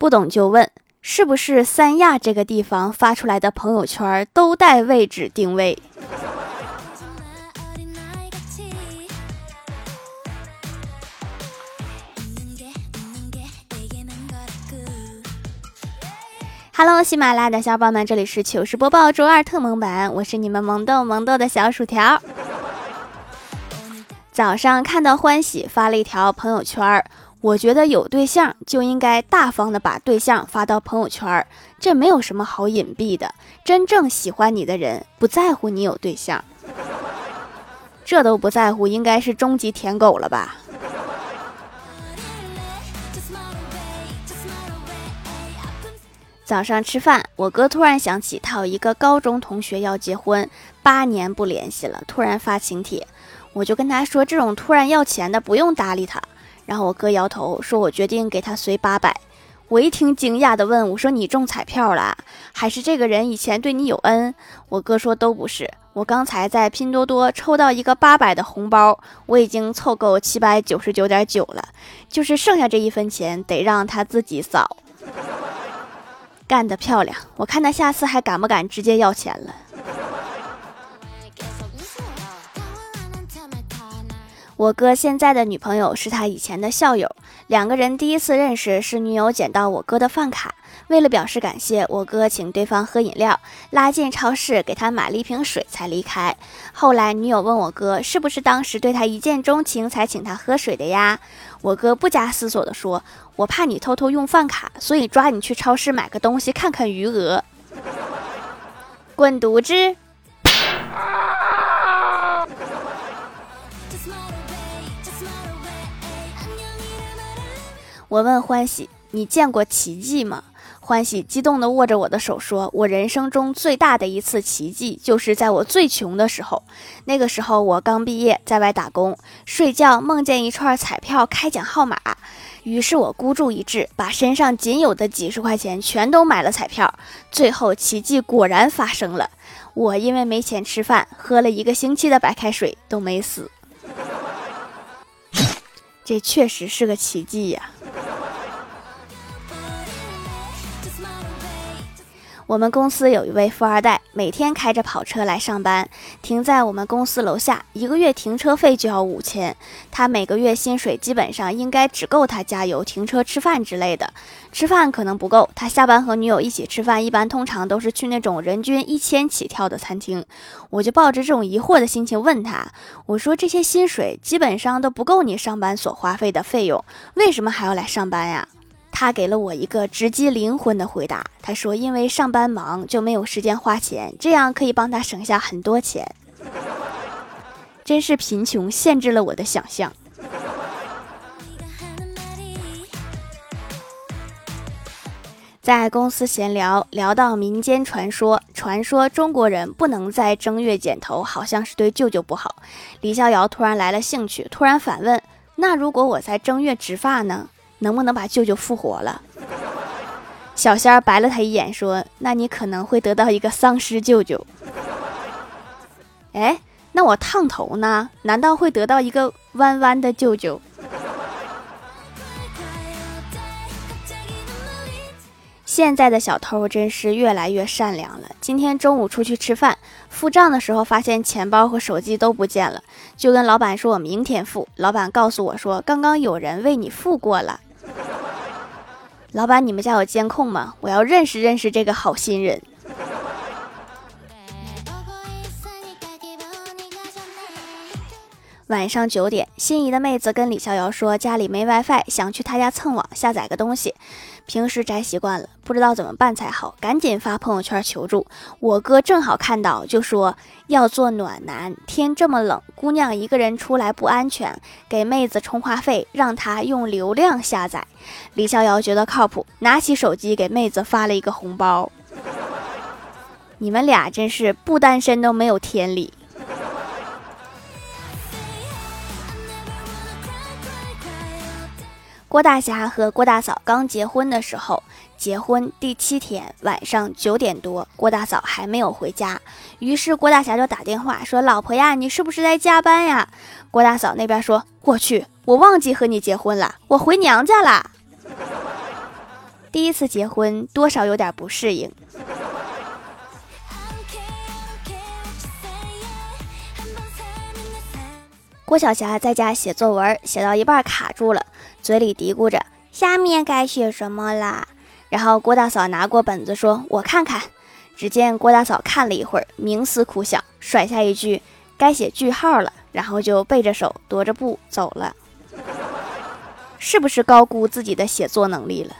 不懂就问，是不是三亚这个地方发出来的朋友圈都带位置定位？Hello，喜马拉雅的小伙伴们，这里是糗事播报周二特蒙版，我是你们萌豆萌豆的小薯条。早上看到欢喜发了一条朋友圈，我觉得有对象就应该大方的把对象发到朋友圈，这没有什么好隐蔽的。真正喜欢你的人不在乎你有对象，这都不在乎，应该是终极舔狗了吧。早上吃饭，我哥突然想起他有一个高中同学要结婚，八年不联系了，突然发请帖，我就跟他说，这种突然要钱的不用搭理他。然后我哥摇头说，我决定给他随八百。我一听惊讶的问，我说你中彩票了，还是这个人以前对你有恩？我哥说都不是，我刚才在拼多多抽到一个八百的红包，我已经凑够七百九十九点九了，就是剩下这一分钱得让他自己扫。干得漂亮！我看他下次还敢不敢直接要钱了。我哥现在的女朋友是他以前的校友，两个人第一次认识是女友捡到我哥的饭卡，为了表示感谢，我哥请对方喝饮料，拉进超市给他买了一瓶水才离开。后来女友问我哥是不是当时对他一见钟情才请他喝水的呀？我哥不加思索地说。我怕你偷偷用饭卡，所以抓你去超市买个东西看看余额。滚犊子！我问欢喜：“你见过奇迹吗？”欢喜激动地握着我的手说：“我人生中最大的一次奇迹，就是在我最穷的时候。那个时候我刚毕业，在外打工，睡觉梦见一串彩票开奖号码。”于是我孤注一掷，把身上仅有的几十块钱全都买了彩票。最后奇迹果然发生了，我因为没钱吃饭，喝了一个星期的白开水都没死。这确实是个奇迹呀。我们公司有一位富二代，每天开着跑车来上班，停在我们公司楼下，一个月停车费就要五千。他每个月薪水基本上应该只够他加油、停车、吃饭之类的。吃饭可能不够，他下班和女友一起吃饭，一般通常都是去那种人均一千起跳的餐厅。我就抱着这种疑惑的心情问他：“我说这些薪水基本上都不够你上班所花费的费用，为什么还要来上班呀？”他给了我一个直击灵魂的回答。他说：“因为上班忙，就没有时间花钱，这样可以帮他省下很多钱。”真是贫穷限制了我的想象。在公司闲聊，聊到民间传说，传说中国人不能在正月剪头，好像是对舅舅不好。李逍遥突然来了兴趣，突然反问：“那如果我在正月植发呢？”能不能把舅舅复活了？小仙儿白了他一眼，说：“那你可能会得到一个丧尸舅舅。”哎，那我烫头呢？难道会得到一个弯弯的舅舅？现在的小偷真是越来越善良了。今天中午出去吃饭，付账的时候发现钱包和手机都不见了，就跟老板说：“我明天付。”老板告诉我说：“刚刚有人为你付过了。”老板，你们家有监控吗？我要认识认识这个好心人。晚上九点，心仪的妹子跟李逍遥说家里没 WiFi，想去他家蹭网下载个东西。平时宅习惯了，不知道怎么办才好，赶紧发朋友圈求助。我哥正好看到，就说要做暖男，天这么冷，姑娘一个人出来不安全，给妹子充话费，让她用流量下载。李逍遥觉得靠谱，拿起手机给妹子发了一个红包。你们俩真是不单身都没有天理。郭大侠和郭大嫂刚结婚的时候，结婚第七天晚上九点多，郭大嫂还没有回家，于是郭大侠就打电话说：“老婆呀，你是不是在加班呀？”郭大嫂那边说：“我去，我忘记和你结婚了，我回娘家啦。”第一次结婚，多少有点不适应。郭晓霞在家写作文，写到一半卡住了，嘴里嘀咕着：“下面该写什么啦？”然后郭大嫂拿过本子说：“我看看。”只见郭大嫂看了一会儿，冥思苦想，甩下一句：“该写句号了。”然后就背着手，踱着步走了。是不是高估自己的写作能力了？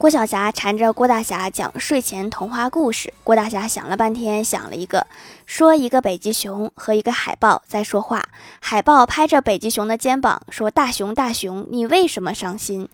郭晓霞缠着郭大侠讲睡前童话故事。郭大侠想了半天，想了一个，说一个北极熊和一个海豹在说话。海豹拍着北极熊的肩膀说：“大熊，大熊，你为什么伤心？”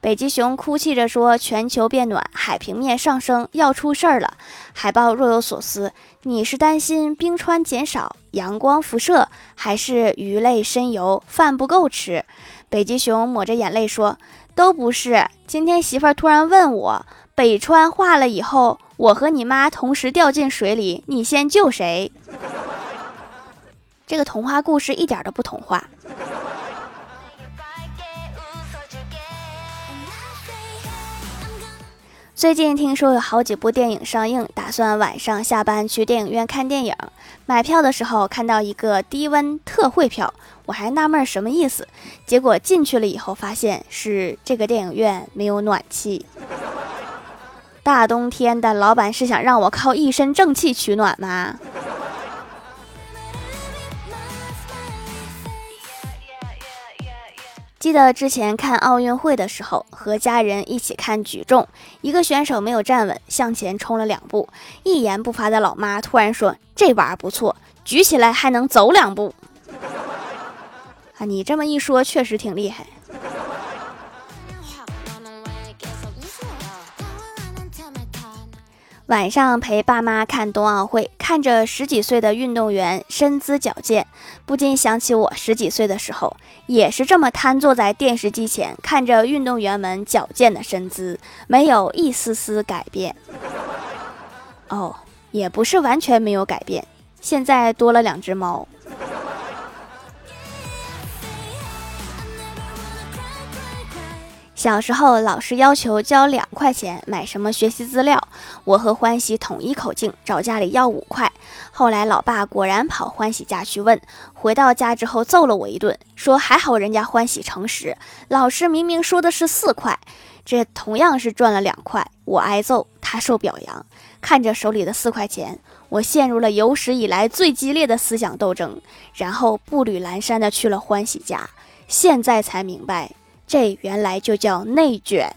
北极熊哭泣着说：“全球变暖，海平面上升，要出事儿了。”海豹若有所思：“你是担心冰川减少、阳光辐射，还是鱼类深游、饭不够吃？”北极熊抹着眼泪说。都不是。今天媳妇儿突然问我，北川化了以后，我和你妈同时掉进水里，你先救谁？这个童话故事一点都不童话。最近听说有好几部电影上映，打算晚上下班去电影院看电影。买票的时候看到一个低温特惠票，我还纳闷什么意思。结果进去了以后，发现是这个电影院没有暖气。大冬天的，老板是想让我靠一身正气取暖吗？记得之前看奥运会的时候，和家人一起看举重，一个选手没有站稳，向前冲了两步，一言不发的老妈突然说：“这玩意儿不错，举起来还能走两步。”啊，你这么一说，确实挺厉害。晚上陪爸妈看冬奥会，看着十几岁的运动员身姿矫健，不禁想起我十几岁的时候，也是这么瘫坐在电视机前，看着运动员们矫健的身姿，没有一丝丝改变。哦，也不是完全没有改变，现在多了两只猫。小时候，老师要求交两块钱买什么学习资料，我和欢喜统一口径找家里要五块。后来，老爸果然跑欢喜家去问，回到家之后揍了我一顿，说还好人家欢喜诚实，老师明明说的是四块。这同样是赚了两块，我挨揍，他受表扬。看着手里的四块钱，我陷入了有史以来最激烈的思想斗争，然后步履蹒跚的去了欢喜家。现在才明白。这原来就叫内卷，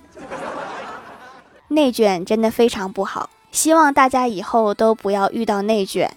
内卷真的非常不好，希望大家以后都不要遇到内卷。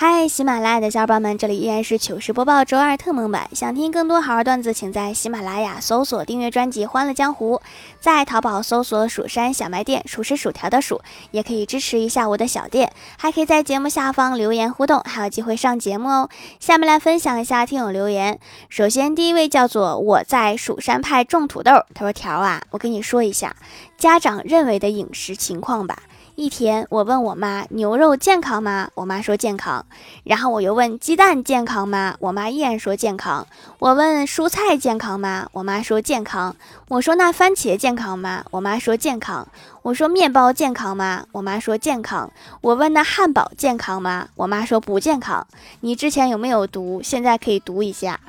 嗨，喜马拉雅的小伙伴们，这里依然是糗事播报周二特蒙版。想听更多好玩段子，请在喜马拉雅搜索订阅专辑《欢乐江湖》，在淘宝搜索“蜀山小卖店”，数是薯条的数，也可以支持一下我的小店，还可以在节目下方留言互动，还有机会上节目哦。下面来分享一下听友留言。首先，第一位叫做我在蜀山派种土豆，他说：“条啊，我跟你说一下家长认为的饮食情况吧。”一天，我问我妈牛肉健康吗？我妈说健康。然后我又问鸡蛋健康吗？我妈依然说健康。我问蔬菜健康吗？我妈说健康。我说那番茄健康吗？我妈说健康。我说面包健康吗？我妈说健康。我问那汉堡健康吗？我妈说不健康。你之前有没有读？现在可以读一下。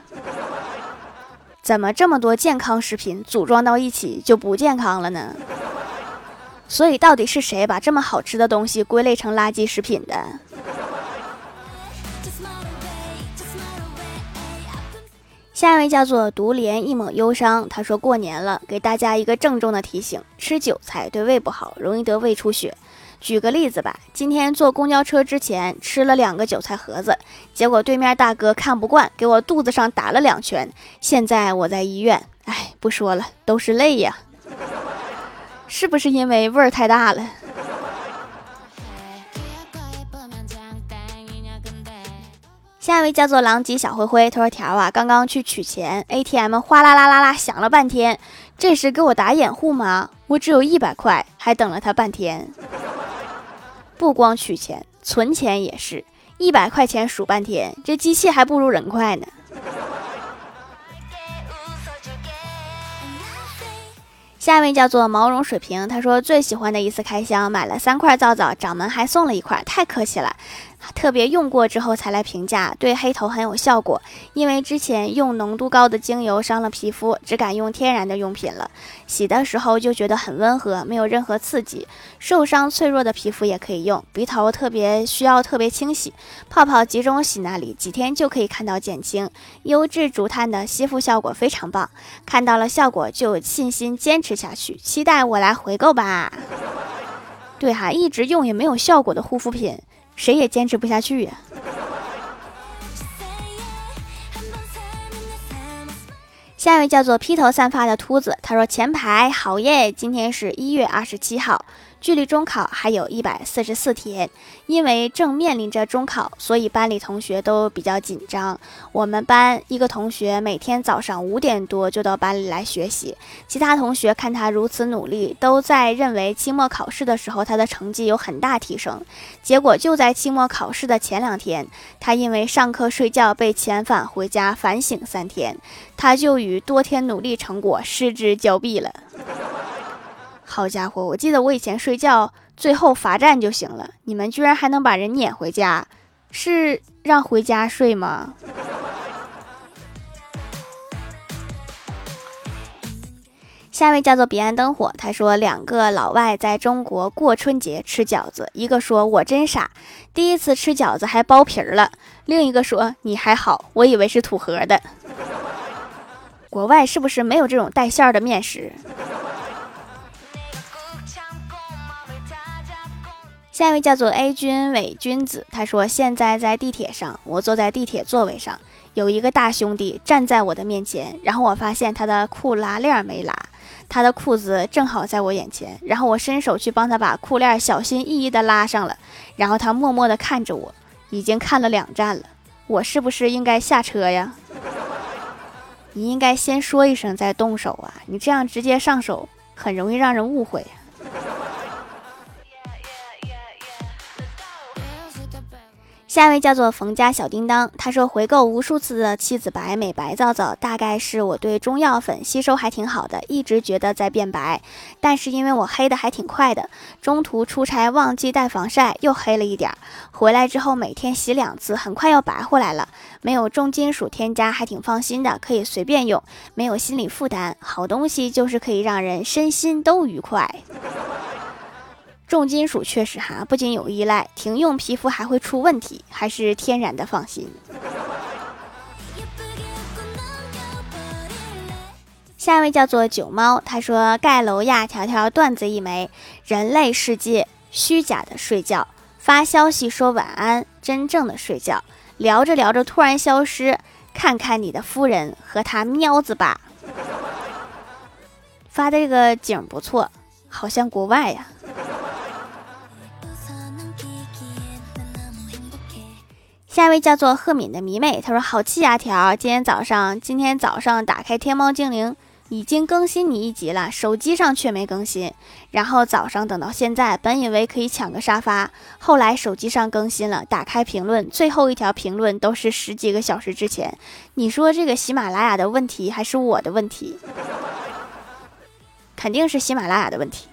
怎么这么多健康食品组装到一起就不健康了呢？所以，到底是谁把这么好吃的东西归类成垃圾食品的？下一位叫做独怜一抹忧伤，他说过年了，给大家一个郑重的提醒：吃韭菜对胃不好，容易得胃出血。举个例子吧，今天坐公交车之前吃了两个韭菜盒子，结果对面大哥看不惯，给我肚子上打了两拳，现在我在医院。哎，不说了，都是泪呀。是不是因为味儿太大了？下一位叫做狼藉小灰灰，他说：“条啊，刚刚去取钱，ATM 哗啦啦啦啦响了半天，这是给我打掩护吗？我只有一百块，还等了他半天。不光取钱，存钱也是一百块钱数半天，这机器还不如人快呢。下一位叫做毛绒水瓶，他说最喜欢的一次开箱，买了三块皂皂，掌门还送了一块，太客气了。特别用过之后才来评价，对黑头很有效果。因为之前用浓度高的精油伤了皮肤，只敢用天然的用品了。洗的时候就觉得很温和，没有任何刺激。受伤脆弱的皮肤也可以用。鼻头特别需要特别清洗，泡泡集中洗那里，几天就可以看到减轻。优质竹炭的吸附效果非常棒，看到了效果就有信心坚持下去。期待我来回购吧。对哈，一直用也没有效果的护肤品。谁也坚持不下去呀。下一位叫做披头散发的秃子，他说：“前排好耶，今天是一月二十七号。”距离中考还有一百四十四天，因为正面临着中考，所以班里同学都比较紧张。我们班一个同学每天早上五点多就到班里来学习，其他同学看他如此努力，都在认为期末考试的时候他的成绩有很大提升。结果就在期末考试的前两天，他因为上课睡觉被遣返回家反省三天，他就与多天努力成果失之交臂了。好家伙，我记得我以前睡觉最后罚站就行了，你们居然还能把人撵回家，是让回家睡吗？下一位叫做彼岸灯火，他说两个老外在中国过春节吃饺子，一个说我真傻，第一次吃饺子还剥皮儿了，另一个说你还好，我以为是土盒的。国外是不是没有这种带馅儿的面食？下一位叫做 A 君伪君子，他说：“现在在地铁上，我坐在地铁座位上，有一个大兄弟站在我的面前，然后我发现他的裤拉链没拉，他的裤子正好在我眼前，然后我伸手去帮他把裤链小心翼翼地拉上了，然后他默默地看着我，已经看了两站了，我是不是应该下车呀？你应该先说一声再动手啊，你这样直接上手很容易让人误会。”下一位叫做冯家小叮当，他说回购无数次的七子白美白皂皂，大概是我对中药粉吸收还挺好的，一直觉得在变白，但是因为我黑的还挺快的，中途出差忘记带防晒，又黑了一点儿，回来之后每天洗两次，很快又白回来了，没有重金属添加，还挺放心的，可以随便用，没有心理负担，好东西就是可以让人身心都愉快。重金属确实哈，不仅有依赖，停用皮肤还会出问题，还是天然的放心。下一位叫做九猫，他说盖楼呀，条条段子一枚：人类世界虚假的睡觉，发消息说晚安，真正的睡觉，聊着聊着突然消失，看看你的夫人和他喵子吧。发的这个景不错，好像国外呀。下一位叫做贺敏的迷妹，她说：“好气呀，条！今天早上，今天早上打开天猫精灵，已经更新你一集了，手机上却没更新。然后早上等到现在，本以为可以抢个沙发，后来手机上更新了，打开评论，最后一条评论都是十几个小时之前。你说这个喜马拉雅的问题还是我的问题？肯定是喜马拉雅的问题。”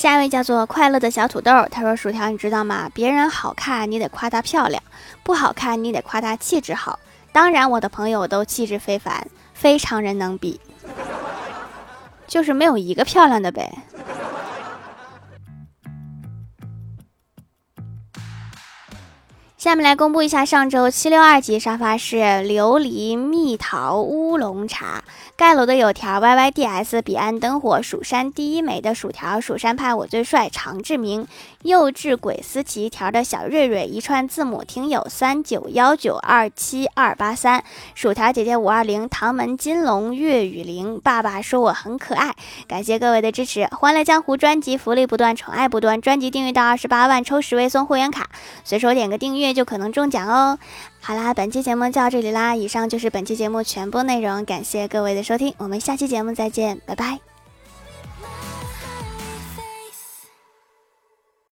下一位叫做快乐的小土豆，他说：“薯条，你知道吗？别人好看，你得夸她漂亮；不好看，你得夸她气质好。当然，我的朋友都气质非凡，非常人能比，就是没有一个漂亮的呗。”下面来公布一下上周七六二级沙发是琉璃蜜桃乌龙茶。盖楼的有条 Y Y D S 彼岸灯火蜀山第一美的薯条，蜀山派我最帅常志明，幼稚鬼思琪条的小瑞瑞，一串字母听友三九幺九二七二八三，薯条姐姐五二零，唐门金龙岳雨玲，爸爸说我很可爱，感谢各位的支持，欢乐江湖专辑福利不断，宠爱不断，专辑订阅到二十八万抽十位送会员卡，随手点个订阅就可能中奖哦。好啦，本期节目就到这里啦。以上就是本期节目全部内容，感谢各位的收听，我们下期节目再见，拜拜。